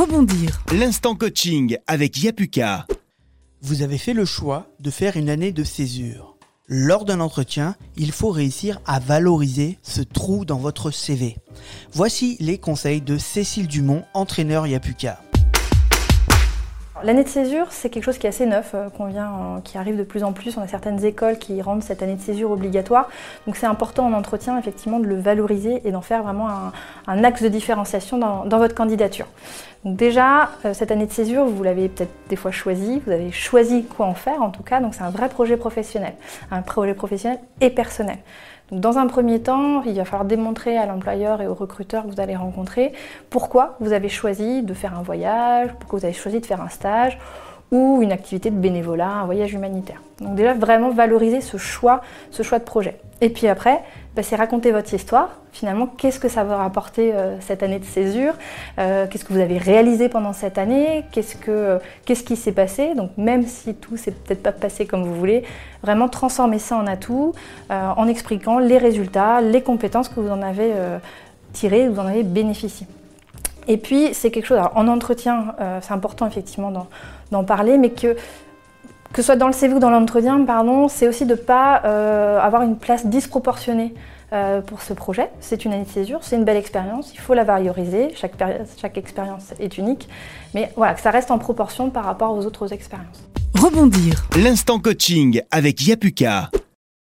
Rebondir. L'instant coaching avec Yapuka. Vous avez fait le choix de faire une année de césure. Lors d'un entretien, il faut réussir à valoriser ce trou dans votre CV. Voici les conseils de Cécile Dumont, entraîneur Yapuka. L'année de césure, c'est quelque chose qui est assez neuf, euh, euh, qui arrive de plus en plus. On a certaines écoles qui rendent cette année de césure obligatoire. Donc c'est important en entretien, effectivement, de le valoriser et d'en faire vraiment un, axe de différenciation dans, votre candidature. Donc déjà, euh, cette année de césure, vous l'avez peut-être des fois choisi, vous avez choisi quoi en faire en tout cas, donc c'est un vrai projet professionnel, un projet professionnel et personnel dans un premier temps, il va falloir démontrer à l'employeur et au recruteur que vous allez rencontrer pourquoi vous avez choisi de faire un voyage, pourquoi vous avez choisi de faire un stage ou une activité de bénévolat, un voyage humanitaire. Donc déjà vraiment valoriser ce choix, ce choix de projet. Et puis après, bah, c'est raconter votre histoire. Finalement, qu'est-ce que ça va rapporter euh, cette année de césure? Euh, Qu'est-ce que vous avez réalisé pendant cette année? Qu'est-ce que qu'est-ce qui s'est passé? Donc même si tout s'est peut-être pas passé comme vous voulez, vraiment transformer ça en atout euh, en expliquant les résultats, les compétences que vous en avez tirées, vous en avez bénéficié. Et puis, c'est quelque chose, en entretien, c'est important effectivement d'en parler, mais que que ce soit dans le CV ou dans l'entretien, pardon, c'est aussi de ne pas euh, avoir une place disproportionnée euh, pour ce projet. C'est une année de césure, c'est une belle expérience, il faut la valoriser, chaque, chaque expérience est unique, mais voilà, que ça reste en proportion par rapport aux autres expériences. Rebondir. L'instant coaching avec Yapuka.